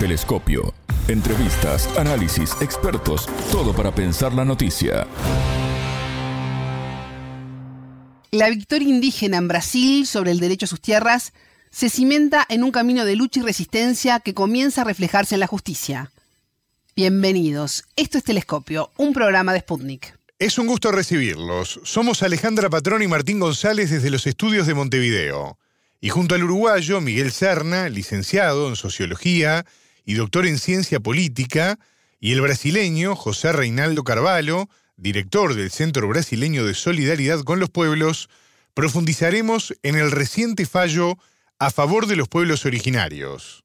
Telescopio. Entrevistas, análisis, expertos, todo para pensar la noticia. La victoria indígena en Brasil sobre el derecho a sus tierras se cimenta en un camino de lucha y resistencia que comienza a reflejarse en la justicia. Bienvenidos, esto es Telescopio, un programa de Sputnik. Es un gusto recibirlos. Somos Alejandra Patrón y Martín González desde los estudios de Montevideo. Y junto al uruguayo Miguel Serna, licenciado en Sociología y doctor en Ciencia Política, y el brasileño José Reinaldo Carvalho, director del Centro Brasileño de Solidaridad con los Pueblos, profundizaremos en el reciente fallo a favor de los pueblos originarios.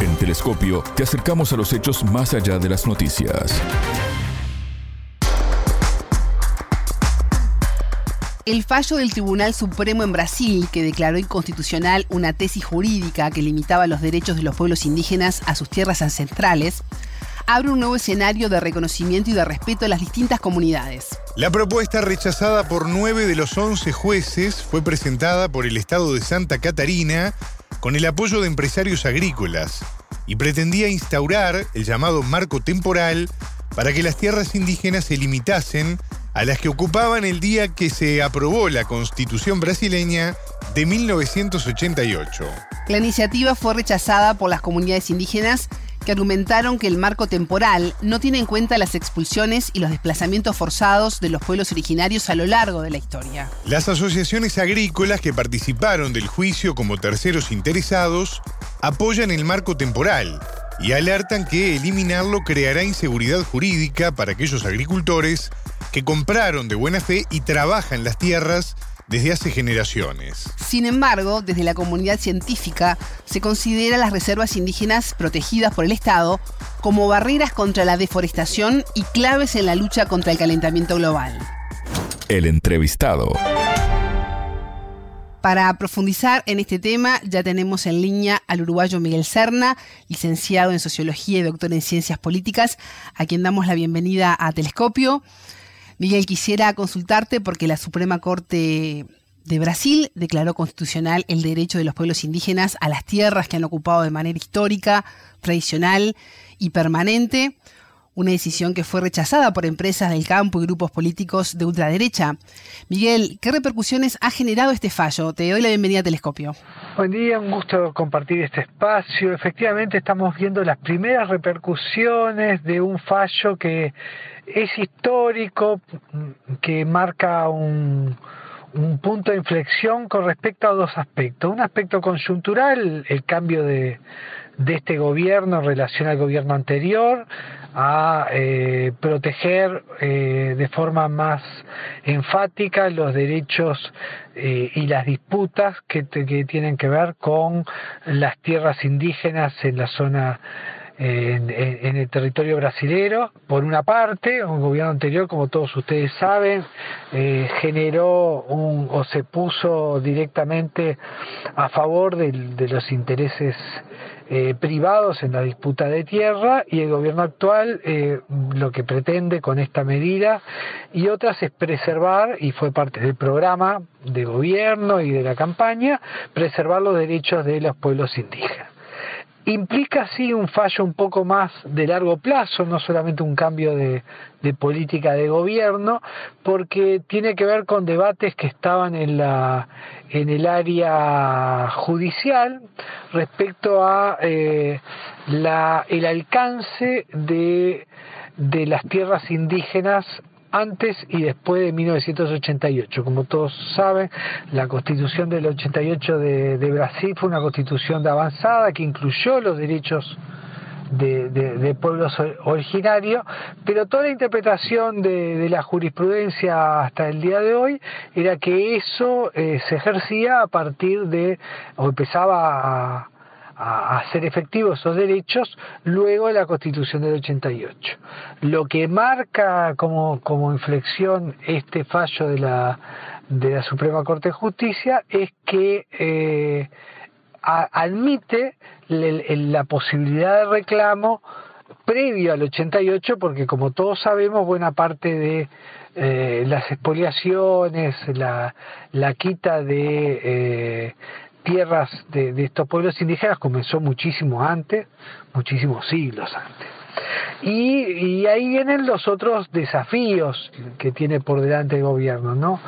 En Telescopio te acercamos a los hechos más allá de las noticias. El fallo del Tribunal Supremo en Brasil, que declaró inconstitucional una tesis jurídica que limitaba los derechos de los pueblos indígenas a sus tierras ancestrales, abre un nuevo escenario de reconocimiento y de respeto a las distintas comunidades. La propuesta, rechazada por nueve de los once jueces, fue presentada por el Estado de Santa Catarina con el apoyo de empresarios agrícolas y pretendía instaurar el llamado marco temporal para que las tierras indígenas se limitasen a las que ocupaban el día que se aprobó la Constitución brasileña de 1988. La iniciativa fue rechazada por las comunidades indígenas que argumentaron que el marco temporal no tiene en cuenta las expulsiones y los desplazamientos forzados de los pueblos originarios a lo largo de la historia. Las asociaciones agrícolas que participaron del juicio como terceros interesados apoyan el marco temporal y alertan que eliminarlo creará inseguridad jurídica para aquellos agricultores que compraron de buena fe y trabajan las tierras desde hace generaciones. Sin embargo, desde la comunidad científica se considera las reservas indígenas protegidas por el Estado como barreras contra la deforestación y claves en la lucha contra el calentamiento global. El entrevistado. Para profundizar en este tema, ya tenemos en línea al uruguayo Miguel Serna, licenciado en Sociología y doctor en Ciencias Políticas, a quien damos la bienvenida a Telescopio. Miguel, quisiera consultarte porque la Suprema Corte de Brasil declaró constitucional el derecho de los pueblos indígenas a las tierras que han ocupado de manera histórica, tradicional y permanente, una decisión que fue rechazada por empresas del campo y grupos políticos de ultraderecha. Miguel, ¿qué repercusiones ha generado este fallo? Te doy la bienvenida a Telescopio. Buen día, un gusto compartir este espacio. Efectivamente estamos viendo las primeras repercusiones de un fallo que es histórico, que marca un, punto de inflexión con respecto a dos aspectos. Un aspecto conjuntural, el cambio de, este gobierno en relación al gobierno anterior, a eh, proteger eh, de forma más enfática los derechos eh, y las disputas que, que tienen que ver con las tierras indígenas en la zona en, el territorio brasilero. Por una parte, un gobierno anterior, como todos ustedes saben, eh, generó un, o se puso directamente a favor de, los intereses eh, privados en la disputa de tierra y el gobierno actual eh, lo que pretende con esta medida y otras es preservar, y fue parte del programa de gobierno y de la campaña, preservar los derechos de los pueblos indígenas implica sí un fallo un poco más de largo plazo, no solamente un cambio de, política de gobierno, porque tiene que ver con debates que estaban en la en el área judicial respecto a eh, la, el alcance de, de las tierras indígenas antes y después de 1988. Como todos saben, la constitución del 88 de, de Brasil fue una constitución de avanzada que incluyó los derechos de, pueblos originarios, pero toda la interpretación de, la jurisprudencia hasta el día de hoy era que eso eh, se ejercía a partir de, o empezaba a, a hacer efectivos esos derechos luego de la Constitución del 88. Lo que marca como, como inflexión este fallo de la, de la Suprema Corte de Justicia es que eh, admite la posibilidad de reclamo previo al 88 porque como todos sabemos buena parte de eh, las expoliaciones, la, la quita de, eh, tierras de, estos pueblos indígenas comenzó muchísimo antes, muchísimos siglos antes. Y, ahí vienen los otros desafíos que tiene por delante el gobierno, ¿no?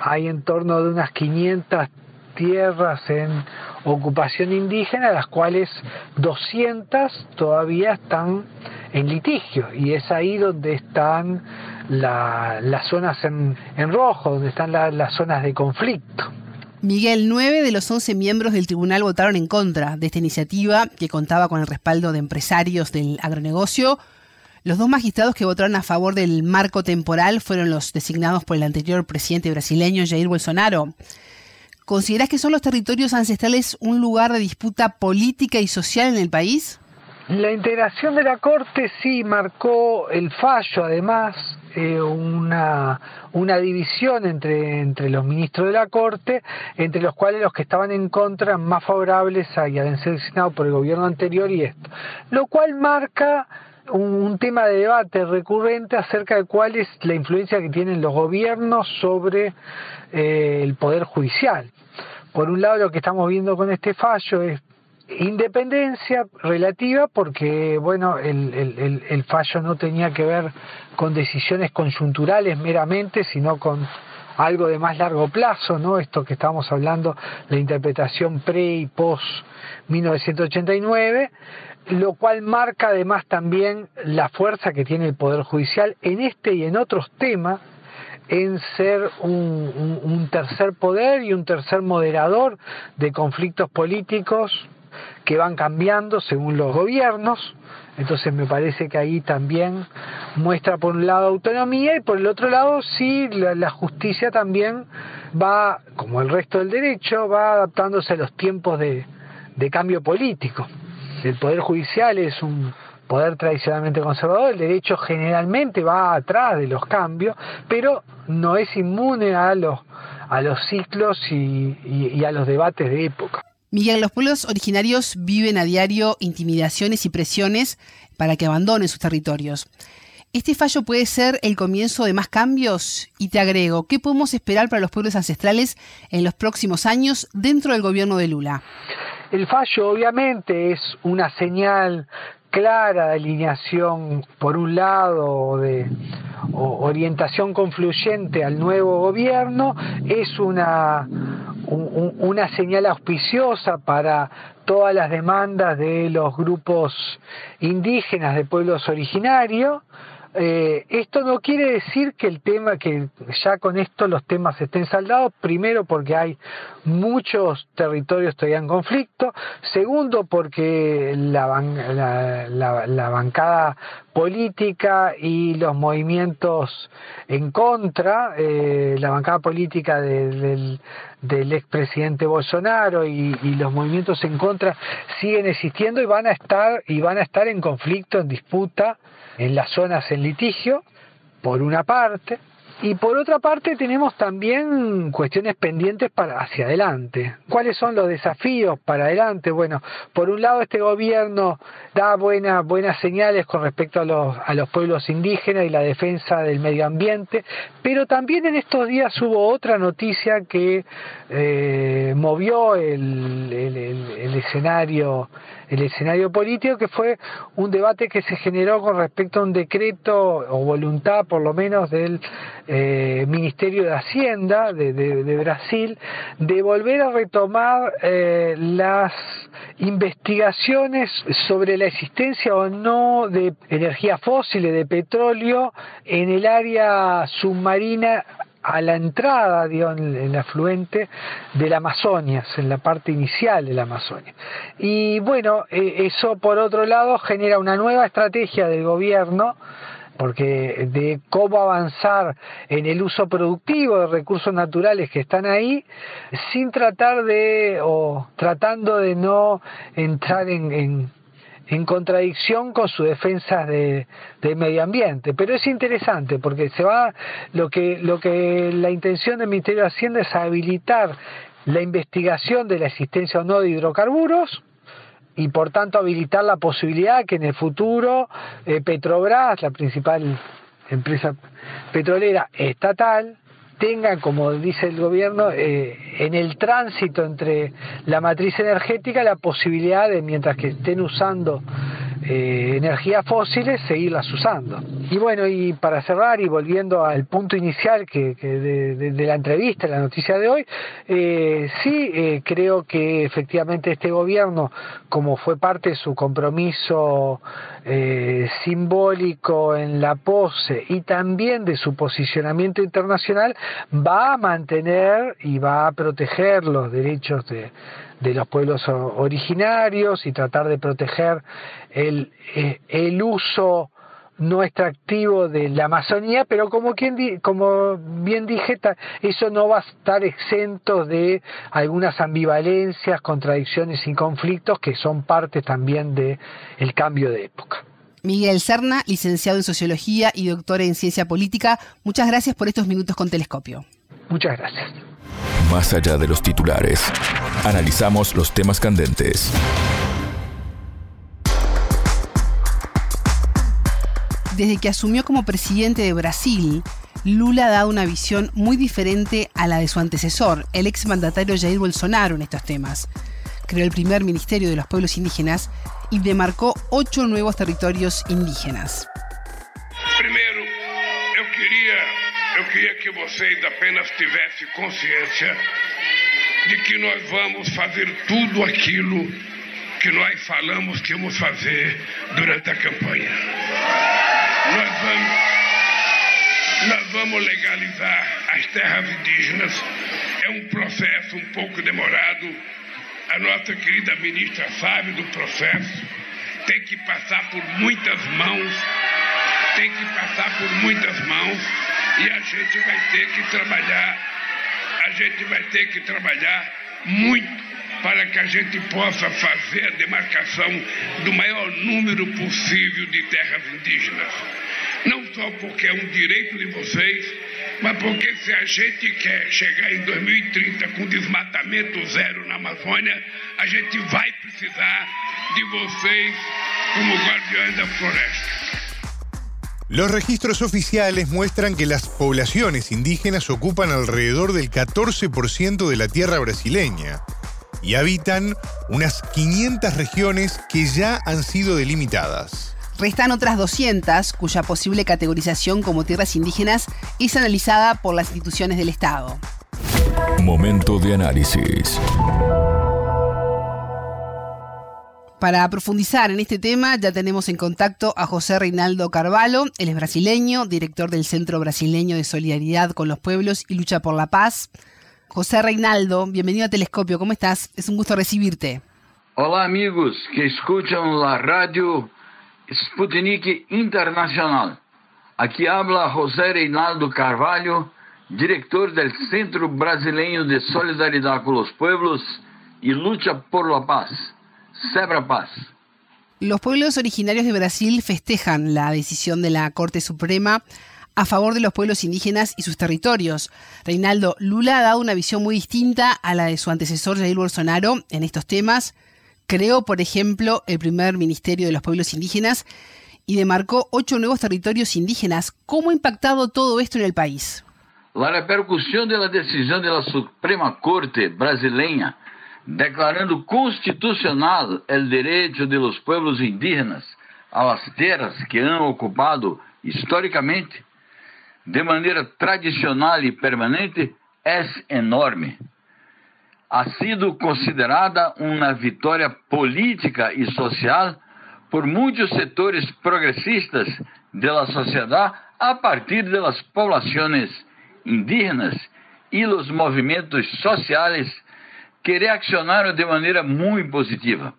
Hay en torno de unas 500 tierras en ocupación indígena, las cuales 200 todavía están en litigio, y es ahí donde están las zonas en, rojo, donde están las zonas de conflicto. Miguel, nueve de los once miembros del tribunal votaron en contra de esta iniciativa que contaba con el respaldo de empresarios del agronegocio. Los dos magistrados que votaron a favor del marco temporal fueron los designados por el anterior presidente brasileño Jair Bolsonaro. ¿Consideras que son los territorios ancestrales un lugar de disputa política y social en el país? La integración de la Corte sí marcó el fallo, además, eh, una, una división entre, entre los ministros de la Corte, entre los cuales los que estaban en contra más favorables a, habían designados por el gobierno anterior y esto. Lo cual marca un, tema de debate recurrente acerca de cuál es la influencia que tienen los gobiernos sobre eh, el poder judicial. Por un lado, lo que estamos viendo con este fallo es Independencia relativa porque, bueno, el, el, el, fallo no tenía que ver con decisiones conjunturales meramente, sino con algo de más largo plazo, ¿no? Esto que estamos hablando, la interpretación pre y post 1989, lo cual marca además también la fuerza que tiene el Poder Judicial en este y en otros temas, en ser un, un tercer poder y un tercer moderador de conflictos políticos que van cambiando según los gobiernos, entonces me parece que ahí también muestra por un lado autonomía y por el otro lado sí la, justicia también va, como el resto del derecho, va adaptándose a los tiempos de, de cambio político. El Poder Judicial es un poder tradicionalmente conservador, el derecho generalmente va atrás de los cambios, pero no es inmune a los, a los ciclos y, y a los debates de época. Miguel, los pueblos originarios viven a diario intimidaciones y presiones para que abandonen sus territorios. ¿Este fallo puede ser el comienzo de más cambios? Y te agrego, ¿qué podemos esperar para los pueblos ancestrales en los próximos años dentro del gobierno de Lula? El fallo obviamente es una señal clara de alineación, por un lado, de orientación confluyente al nuevo gobierno, es una, una señal auspiciosa para todas las demandas de los grupos indígenas de pueblos originarios, eh, esto no quiere decir que el tema, que ya con esto los temas estén saldados, primero porque hay muchos territorios todavía en conflicto, segundo porque la, bancada política y los movimientos en contra, eh, la bancada política del, del expresidente Bolsonaro y, y, los movimientos en contra siguen existiendo y van a estar y van a estar en conflicto, en disputa en las zonas en litigio, por una parte, y por otra parte tenemos también cuestiones pendientes para hacia adelante. ¿Cuáles son los desafíos para adelante? Bueno, por un lado este gobierno da buenas buenas señales con respecto a los, a los pueblos indígenas y la defensa del medio ambiente, pero también en estos días hubo otra noticia que eh, movió el, el escenario el escenario político, que fue un debate que se generó con respecto a un decreto o voluntad, por lo menos, del eh, Ministerio de Hacienda de, Brasil, de volver a retomar eh, las investigaciones sobre la existencia o no de energía fósil, de petróleo, en el área submarina a la entrada, en el afluente de la Amazonia, en la parte inicial de la Amazonia. Y bueno, eh, eso por otro lado genera una nueva estrategia del gobierno porque de cómo avanzar en el uso productivo de recursos naturales que están ahí, sin tratar de, o tratando de no entrar en en contradicción con su defensa de, medio ambiente. Pero es interesante porque se va lo que, lo que la intención del Ministerio de Hacienda es habilitar la investigación de la existencia o no de hidrocarburos y por tanto habilitar la posibilidad que en el futuro eh, Petrobras, la principal empresa petrolera estatal, tengan, como dice el gobierno, eh, en el tránsito entre la matriz energética la posibilidad de, mientras que estén usando eh, energías fósiles, seguirlas usando. Y bueno, y para cerrar y volviendo al punto inicial que, de, la entrevista, la noticia de hoy, eh, sí eh, creo que efectivamente este gobierno, como fue parte de su compromiso eh, simbólico en la pose y también de su posicionamiento internacional, va a mantener y va a proteger los derechos de de los pueblos originarios y tratar de proteger el, eh, el uso no extractivo de la Amazonía, pero como, quien, como bien dije, eso no va a estar exento de algunas ambivalencias, contradicciones y conflictos que son parte también del el cambio de época. Miguel Serna, licenciado en Sociología y doctor en Ciencia Política, muchas gracias por estos minutos con Telescopio. Muchas gracias. Más allá de los titulares, analizamos los temas candentes. Desde que asumió como presidente de Brasil, Lula dado una visión muy diferente a la de su antecesor, el exmandatario Jair Bolsonaro, en estos temas. Creó el primer Ministerio de los Pueblos Indígenas y demarcó ocho nuevos territorios indígenas. Queria que vocês apenas tivessem consciência de que nós vamos fazer tudo aquilo que nós falamos que íamos fazer durante a campanha. Nós vamos, nós vamos legalizar as terras indígenas. É um processo um pouco demorado. A nossa querida ministra sabe do processo. Tem que passar por muitas mãos. Tem que passar por muitas mãos e a gente vai ter que trabalhar, a gente vai ter que trabalhar muito para que a gente possa fazer a demarcação do maior número possível de terras indígenas. Não só porque é um direito de vocês, mas porque se a gente quer chegar em 2030 com desmatamento zero na Amazônia, a gente vai precisar de vocês como guardiões da floresta. Los registros oficiales muestran que las poblaciones indígenas ocupan alrededor del 14% de la tierra brasileña y habitan unas 500 regiones que ya han sido delimitadas. Restan otras 200 cuya posible categorización como tierras indígenas es analizada por las instituciones del Estado. Momento de análisis. Para profundizar en este tema ya tenemos en contacto a José Reinaldo Carvalho, él es brasileño, director del Centro Brasileño de Solidaridad con los Pueblos y Lucha por la Paz. José Reinaldo, bienvenido a Telescopio, ¿cómo estás? Es un gusto recibirte. Hola amigos que escuchan la radio Sputnik Internacional. Aquí habla José Reinaldo Carvalho, director del Centro Brasileño de Solidaridad con los Pueblos y Lucha por la Paz. Paz. Los pueblos originarios de Brasil festejan la decisión de la Corte Suprema a favor de los pueblos indígenas y sus territorios. Reinaldo Lula ha dado una visión muy distinta a la de su antecesor Jair Bolsonaro en estos temas. Creó, por ejemplo, el primer Ministerio de los Pueblos Indígenas y demarcó ocho nuevos territorios indígenas. ¿Cómo ha impactado todo esto en el país? La repercusión de la decisión de la Suprema Corte brasileña declarando constitucional o direito de los pueblos indígenas a las terras que han ocupado historicamente, de maneira tradicional e permanente, é enorme. Ha sido considerada uma vitória política e social por muitos setores progressistas da sociedade a partir das populações indígenas e os movimentos sociais que reaccionaram de maneira muito positiva,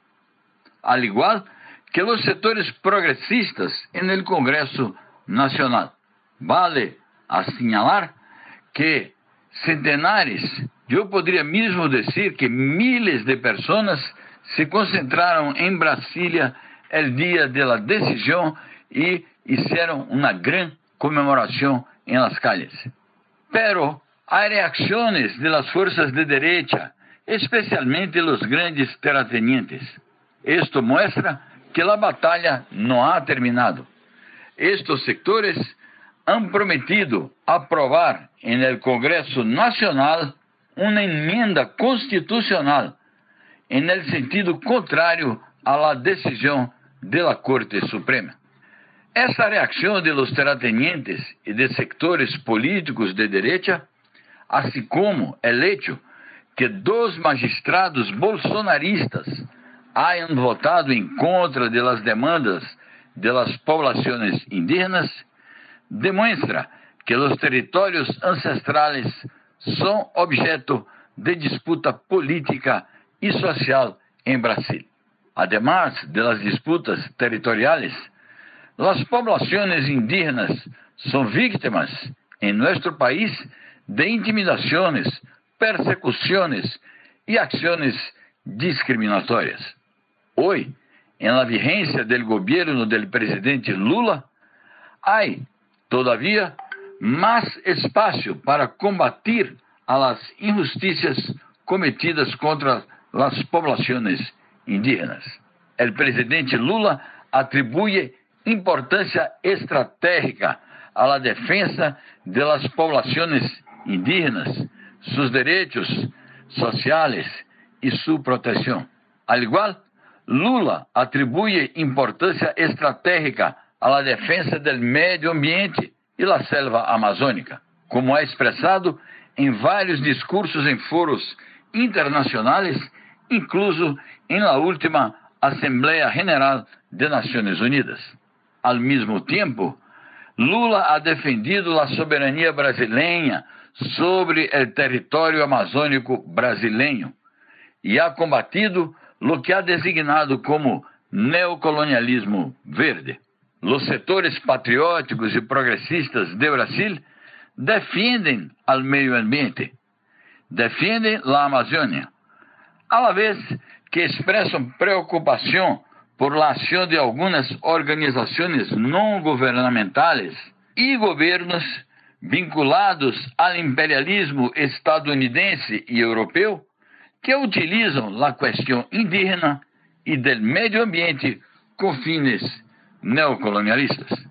al igual que os setores progressistas no Congresso Nacional. Vale assinalar que centenares, eu poderia mesmo dizer que miles de pessoas se concentraram em Brasília el dia da decisão e fizeram uma grande comemoração em las calles. Pero há reacções de las fuerzas de derecha especialmente os grandes terratenientes. Isto mostra que a batalha não ha terminado. Estes sectores han prometido aprobar en el Congreso Nacional una enmienda constitucional en el sentido contrario a la decisión de la Corte Suprema. Essa reacção de los terratenientes e de sectores políticos de derecha, assim como o hecho que dos magistrados bolsonaristas hayan votado em contra de las demandas de las poblaciones indígenas, demonstra que los territorios ancestrales são objeto de disputa política e social em Brasil. Además de las disputas territoriales, las poblaciones indígenas son víctimas en nuestro país de intimidaciones, persecuciones y acciones discriminatorias. Hoy, en la vigencia del gobierno del presidente Lula, hay todavía más espacio para combatir a las injusticias cometidas contra las poblaciones indígenas. O presidente Lula atribui importância estratégica à la defensa de las poblaciones indígenas, sus direitos sociais e sua proteção. Al igual, Lula atribui importância estratégica à defesa do meio ambiente e da selva amazônica, como é expressado em vários discursos em foros internacionais, incluso em la última Assembleia General de Nações Unidas. Ao mesmo tempo, Lula ha defendido la soberania brasileira sobre o território amazônico brasileiro e ha combatido o que ha designado como neocolonialismo verde. Os setores patrióticos e progressistas de Brasil defendem al meio ambiente, defendem a Amazônia, a la vez que expressam preocupação por la ação de algumas organizações não governamentais e governos vinculados ao imperialismo estadunidense e europeu que utilizam a questão indígena e do meio ambiente com fines neocolonialistas.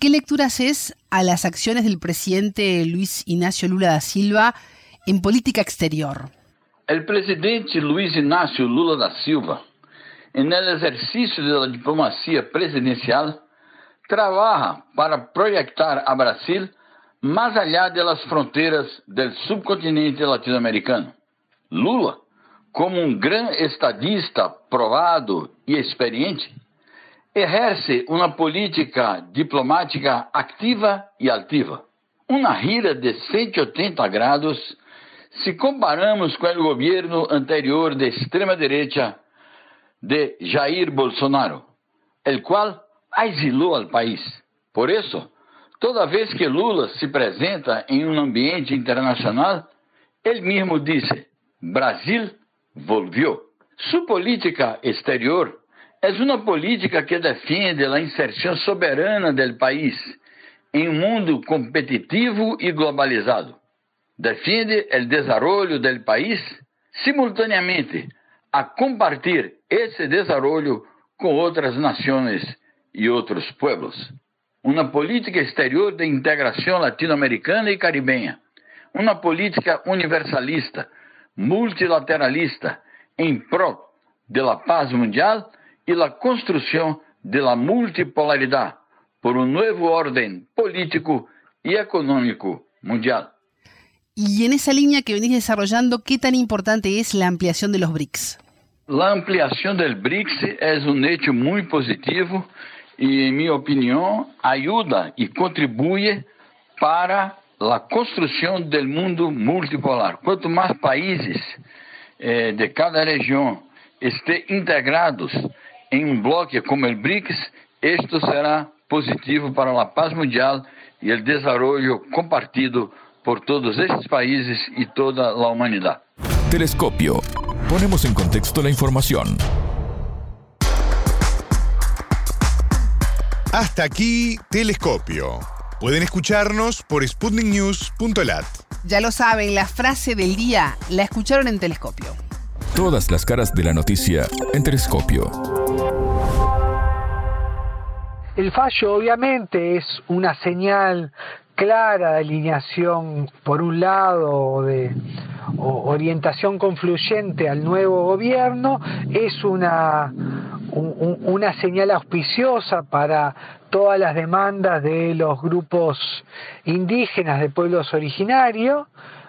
¿Qué lectura haces a las acciones del presidente Luis Ignacio Lula da Silva en política exterior? O presidente Luiz Inácio Lula da Silva, no exercício da diplomacia presidencial, trabalha para projetar a Brasil mais allá de las fronteiras do subcontinente latino-americano. Lula, como um grande estadista provado e experiente, exerce uma política diplomática ativa e altiva. Uma gira de 180 graus se comparamos com o governo anterior de extrema-direita de Jair Bolsonaro, el qual exilou ao país. Por isso, toda vez que Lula se apresenta em um ambiente internacional, ele mesmo disse: Brasil volvió. Sua política exterior é uma política que defende a inserção soberana do país em um mundo competitivo e globalizado defende o desenvolvimento do país, simultaneamente a compartilhar esse desenvolvimento com outras nações e outros pueblos. Uma política exterior de integração latino-americana e caribenha. Uma política universalista, multilateralista, em prol de la paz mundial e la construção de la multipolaridade por um novo ordem político e econômico mundial. Y en esa línea que venís desarrollando, ¿qué tan importante es la ampliación de los BRICS? La ampliación del BRICS es un hecho muy positivo y, en mi opinión, ayuda y contribuye para la construcción del mundo multipolar. Cuanto más países eh, de cada región estén integrados en un bloque como el BRICS, esto será positivo para la paz mundial y el desarrollo compartido por todos estos países y toda la humanidad. Telescopio. Ponemos en contexto la información. Hasta aquí, Telescopio. Pueden escucharnos por sputniknews.lat. Ya lo saben, la frase del día la escucharon en Telescopio. Todas las caras de la noticia en Telescopio. El fallo obviamente es una señal clara de alineación por un lado de orientación confluyente al nuevo gobierno, es una, una señal auspiciosa para todas las demandas de los grupos indígenas de pueblos originarios,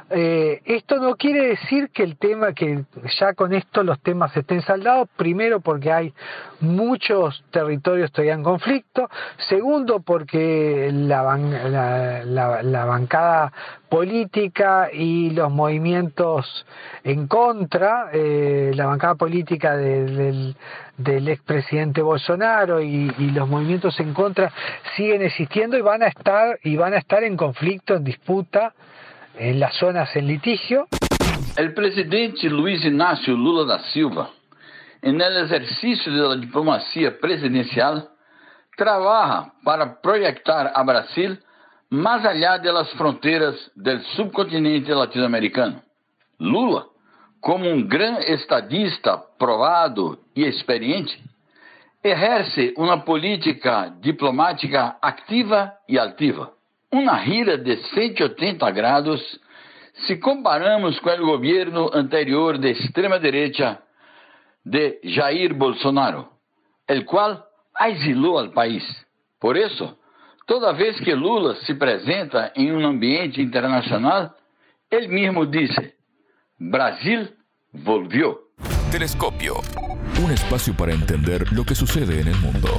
eh, esto no quiere decir que el tema, que ya con esto los temas estén saldados, primero porque hay muchos territorios todavía en conflicto, segundo porque la, la, bancada política y los movimientos en contra, eh, la bancada política del, del expresidente Bolsonaro y, y, los movimientos en contra siguen existiendo y van a estar y van a estar en conflicto, en disputa en las zonas en litigio. El presidente Luis Ignacio Lula da Silva, en el ejercicio de la diplomacia presidencial, trabaja para proyectar a Brasil más allá de las fronteras del subcontinente latinoamericano. Lula, como un gran estadista probado y experiente, ejerce una política diplomática activa y altiva. Uma gira de 180 grados se comparamos com o governo anterior de extrema-direita de Jair Bolsonaro, el qual exilou ao país. Por isso, toda vez que Lula se apresenta em um ambiente internacional, ele mesmo disse: Brasil volvió. Telescopio. Um espaço para entender lo que sucede el mundo.